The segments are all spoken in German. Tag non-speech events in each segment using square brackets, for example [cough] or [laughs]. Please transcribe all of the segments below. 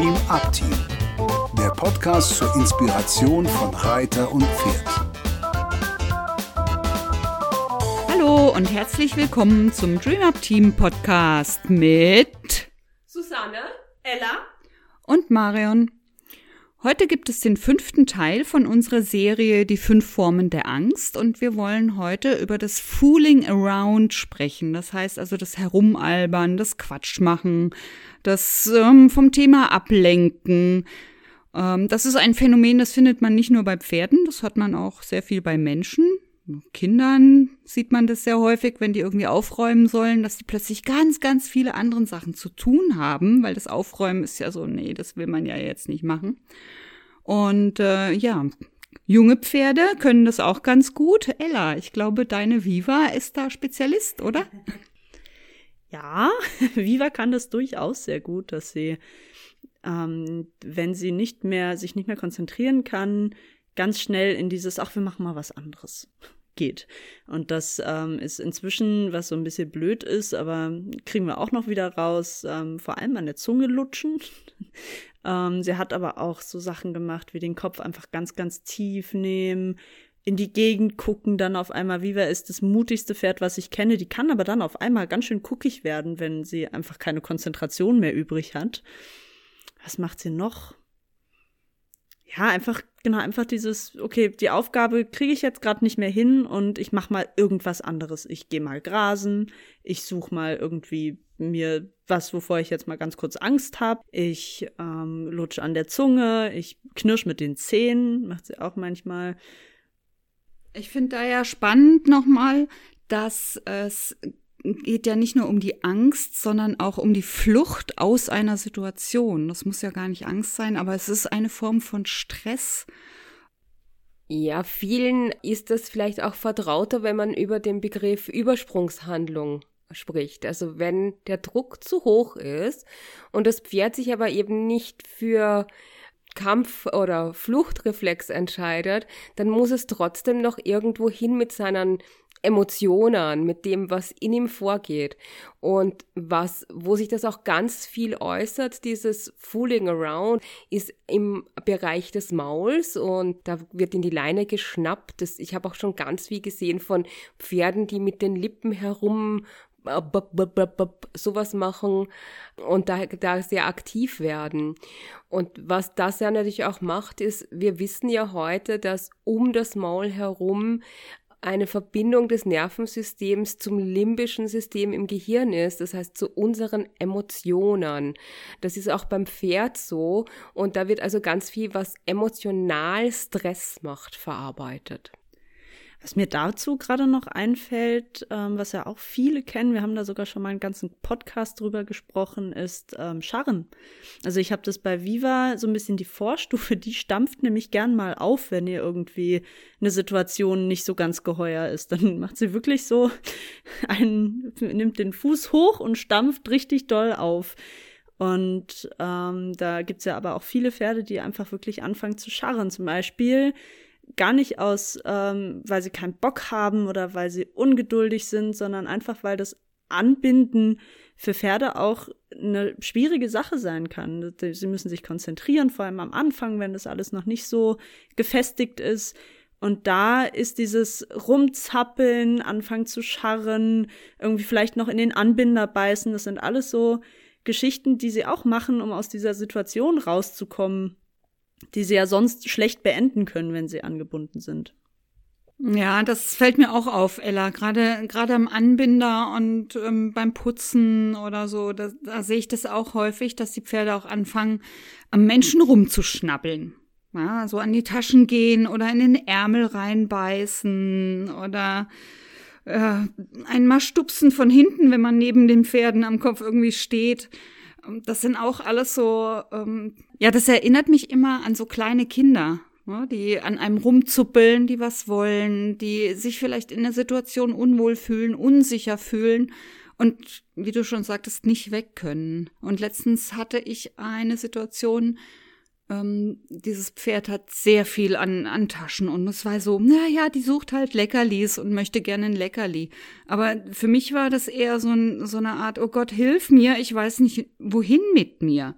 Dream Up Team, der Podcast zur Inspiration von Reiter und Pferd. Hallo und herzlich willkommen zum Dream Up Team Podcast mit Susanne, Ella und Marion. Heute gibt es den fünften Teil von unserer Serie Die fünf Formen der Angst und wir wollen heute über das Fooling Around sprechen. Das heißt also das Herumalbern, das Quatschmachen, das ähm, vom Thema Ablenken. Ähm, das ist ein Phänomen, das findet man nicht nur bei Pferden, das hat man auch sehr viel bei Menschen. Kindern sieht man das sehr häufig, wenn die irgendwie aufräumen sollen, dass die plötzlich ganz, ganz viele andere Sachen zu tun haben, weil das Aufräumen ist ja so, nee, das will man ja jetzt nicht machen. Und äh, ja, junge Pferde können das auch ganz gut. Ella, ich glaube, deine Viva ist da Spezialist, oder? [laughs] Ja, [laughs] Viva kann das durchaus sehr gut, dass sie, ähm, wenn sie nicht mehr, sich nicht mehr konzentrieren kann, ganz schnell in dieses, ach, wir machen mal was anderes geht. Und das ähm, ist inzwischen, was so ein bisschen blöd ist, aber kriegen wir auch noch wieder raus, ähm, vor allem an der Zunge lutschen. [laughs] ähm, sie hat aber auch so Sachen gemacht, wie den Kopf einfach ganz, ganz tief nehmen, in die Gegend gucken, dann auf einmal, Viva ist das mutigste Pferd, was ich kenne. Die kann aber dann auf einmal ganz schön guckig werden, wenn sie einfach keine Konzentration mehr übrig hat. Was macht sie noch? Ja, einfach, genau, einfach dieses, okay, die Aufgabe kriege ich jetzt gerade nicht mehr hin und ich mache mal irgendwas anderes. Ich gehe mal grasen, ich suche mal irgendwie mir was, wovor ich jetzt mal ganz kurz Angst habe. Ich ähm, lutsche an der Zunge, ich knirsch mit den Zähnen, macht sie auch manchmal. Ich finde da ja spannend nochmal, dass es geht ja nicht nur um die Angst, sondern auch um die Flucht aus einer Situation. Das muss ja gar nicht Angst sein, aber es ist eine Form von Stress. Ja, vielen ist das vielleicht auch vertrauter, wenn man über den Begriff Übersprungshandlung spricht. Also wenn der Druck zu hoch ist und das Pferd sich aber eben nicht für Kampf- oder Fluchtreflex entscheidet, dann muss es trotzdem noch irgendwo hin mit seinen Emotionen, mit dem, was in ihm vorgeht. Und was, wo sich das auch ganz viel äußert, dieses Fooling around, ist im Bereich des Mauls und da wird in die Leine geschnappt. Das, ich habe auch schon ganz viel gesehen von Pferden, die mit den Lippen herum sowas machen und da, da sehr aktiv werden. Und was das ja natürlich auch macht, ist, wir wissen ja heute, dass um das Maul herum eine Verbindung des Nervensystems zum limbischen System im Gehirn ist, das heißt zu unseren Emotionen. Das ist auch beim Pferd so und da wird also ganz viel, was emotional Stress macht, verarbeitet. Was mir dazu gerade noch einfällt, ähm, was ja auch viele kennen, wir haben da sogar schon mal einen ganzen Podcast drüber gesprochen, ist ähm, Scharren. Also ich habe das bei Viva so ein bisschen die Vorstufe, die stampft nämlich gern mal auf, wenn ihr irgendwie eine Situation nicht so ganz geheuer ist. Dann [laughs] macht sie wirklich so [laughs] einen, nimmt den Fuß hoch und stampft richtig doll auf. Und ähm, da gibt's ja aber auch viele Pferde, die einfach wirklich anfangen zu scharren. Zum Beispiel gar nicht aus, ähm, weil sie keinen Bock haben oder weil sie ungeduldig sind, sondern einfach, weil das Anbinden für Pferde auch eine schwierige Sache sein kann. Sie müssen sich konzentrieren, vor allem am Anfang, wenn das alles noch nicht so gefestigt ist. Und da ist dieses Rumzappeln, anfangen zu scharren, irgendwie vielleicht noch in den Anbinder beißen, das sind alles so Geschichten, die sie auch machen, um aus dieser Situation rauszukommen die sie ja sonst schlecht beenden können, wenn sie angebunden sind. Ja, das fällt mir auch auf, Ella. Gerade gerade am Anbinder und ähm, beim Putzen oder so, da, da sehe ich das auch häufig, dass die Pferde auch anfangen, am Menschen rumzuschnabbeln. Ja, so an die Taschen gehen oder in den Ärmel reinbeißen oder äh, einmal stupsen von hinten, wenn man neben den Pferden am Kopf irgendwie steht. Das sind auch alles so, ähm, ja, das erinnert mich immer an so kleine Kinder, ne, die an einem rumzuppeln, die was wollen, die sich vielleicht in der Situation unwohl fühlen, unsicher fühlen und, wie du schon sagtest, nicht weg können. Und letztens hatte ich eine Situation, ähm, dieses Pferd hat sehr viel an, an Taschen und es war so, na ja, die sucht halt Leckerlis und möchte gerne ein Leckerli. Aber für mich war das eher so, ein, so eine Art, oh Gott, hilf mir, ich weiß nicht, wohin mit mir.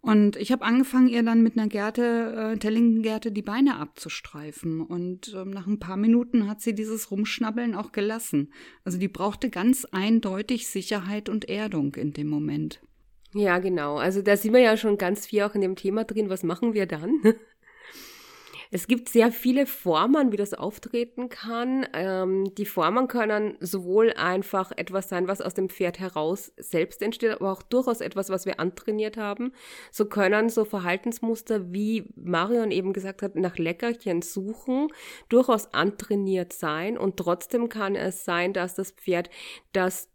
Und ich habe angefangen, ihr dann mit einer Gerte, äh, Tellingengerte, die Beine abzustreifen. Und ähm, nach ein paar Minuten hat sie dieses Rumschnabbeln auch gelassen. Also die brauchte ganz eindeutig Sicherheit und Erdung in dem Moment. Ja, genau. Also da sind wir ja schon ganz viel auch in dem Thema drin. Was machen wir dann? [laughs] Es gibt sehr viele Formen, wie das auftreten kann. Ähm, die Formen können sowohl einfach etwas sein, was aus dem Pferd heraus selbst entsteht, aber auch durchaus etwas, was wir antrainiert haben. So können so Verhaltensmuster, wie Marion eben gesagt hat, nach Leckerchen suchen, durchaus antrainiert sein. Und trotzdem kann es sein, dass das Pferd das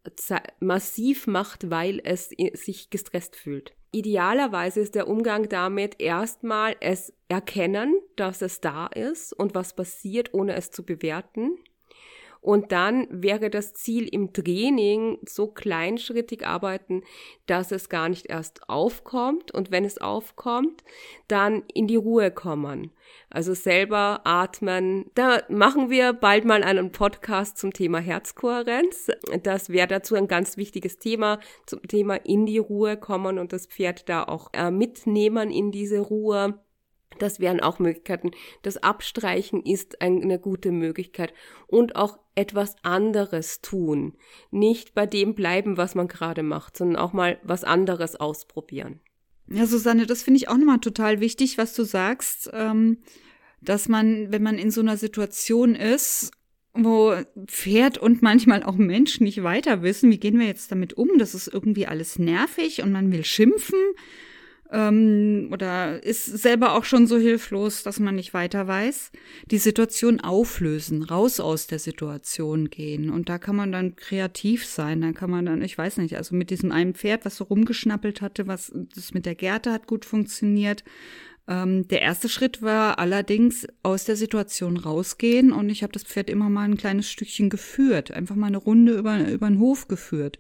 massiv macht, weil es sich gestresst fühlt. Idealerweise ist der Umgang damit erstmal es erkennen, dass es da ist und was passiert, ohne es zu bewerten. Und dann wäre das Ziel im Training so kleinschrittig arbeiten, dass es gar nicht erst aufkommt. Und wenn es aufkommt, dann in die Ruhe kommen. Also selber atmen. Da machen wir bald mal einen Podcast zum Thema Herzkohärenz. Das wäre dazu ein ganz wichtiges Thema, zum Thema in die Ruhe kommen und das Pferd da auch äh, mitnehmen in diese Ruhe. Das wären auch Möglichkeiten. Das Abstreichen ist eine gute Möglichkeit. Und auch etwas anderes tun. Nicht bei dem bleiben, was man gerade macht, sondern auch mal was anderes ausprobieren. Ja, Susanne, das finde ich auch nochmal total wichtig, was du sagst, ähm, dass man, wenn man in so einer Situation ist, wo Pferd und manchmal auch Mensch nicht weiter wissen, wie gehen wir jetzt damit um? Das ist irgendwie alles nervig und man will schimpfen ähm, oder ist selber auch schon so hilflos, dass man nicht weiter weiß, die Situation auflösen, raus aus der Situation gehen. Und da kann man dann kreativ sein. Da kann man dann, ich weiß nicht, also mit diesem einen Pferd, was so rumgeschnappelt hatte, was das mit der Gerte hat gut funktioniert. Ähm, der erste Schritt war allerdings aus der Situation rausgehen und ich habe das Pferd immer mal ein kleines Stückchen geführt, einfach mal eine Runde über, über den Hof geführt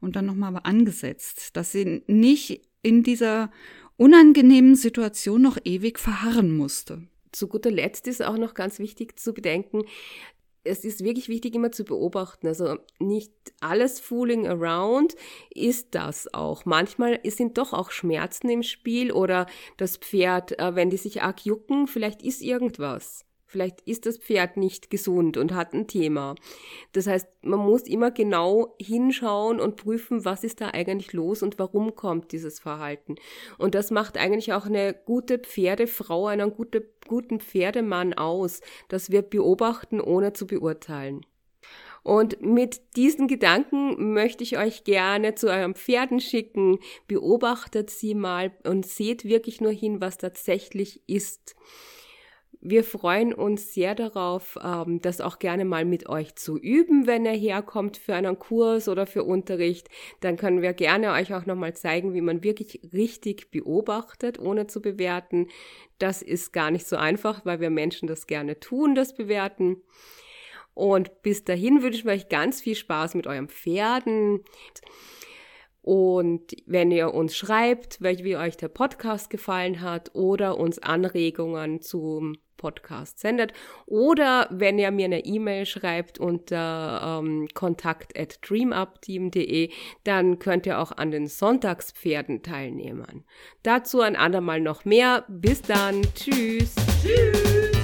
und dann nochmal angesetzt, dass sie nicht in dieser unangenehmen Situation noch ewig verharren musste. Zu guter Letzt ist auch noch ganz wichtig zu bedenken, es ist wirklich wichtig, immer zu beobachten. Also nicht alles Fooling around ist das auch. Manchmal sind doch auch Schmerzen im Spiel oder das Pferd, äh, wenn die sich arg jucken, vielleicht ist irgendwas. Vielleicht ist das Pferd nicht gesund und hat ein Thema. Das heißt, man muss immer genau hinschauen und prüfen, was ist da eigentlich los und warum kommt dieses Verhalten. Und das macht eigentlich auch eine gute Pferdefrau, einen gute, guten Pferdemann aus, dass wir beobachten, ohne zu beurteilen. Und mit diesen Gedanken möchte ich euch gerne zu eurem Pferden schicken. Beobachtet sie mal und seht wirklich nur hin, was tatsächlich ist. Wir freuen uns sehr darauf, ähm, das auch gerne mal mit euch zu üben, wenn ihr herkommt für einen Kurs oder für Unterricht. Dann können wir gerne euch auch nochmal zeigen, wie man wirklich richtig beobachtet, ohne zu bewerten. Das ist gar nicht so einfach, weil wir Menschen das gerne tun, das Bewerten. Und bis dahin wünschen wir euch ganz viel Spaß mit euren Pferden. Und wenn ihr uns schreibt, wie euch der Podcast gefallen hat oder uns Anregungen zum Podcast sendet. Oder wenn ihr mir eine E-Mail schreibt unter ähm, kontakt at dreamupteam.de, dann könnt ihr auch an den Sonntagspferden teilnehmen. Dazu ein andermal noch mehr. Bis dann. Tschüss. Tschüss.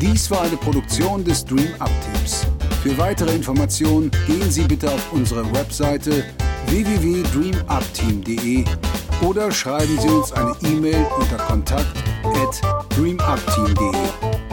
Dies war eine Produktion des Dream Up Teams. Für weitere Informationen gehen Sie bitte auf unsere Webseite www.dreamupteam.de oder schreiben Sie uns eine E-Mail unter kontakt at dreamupteam.de.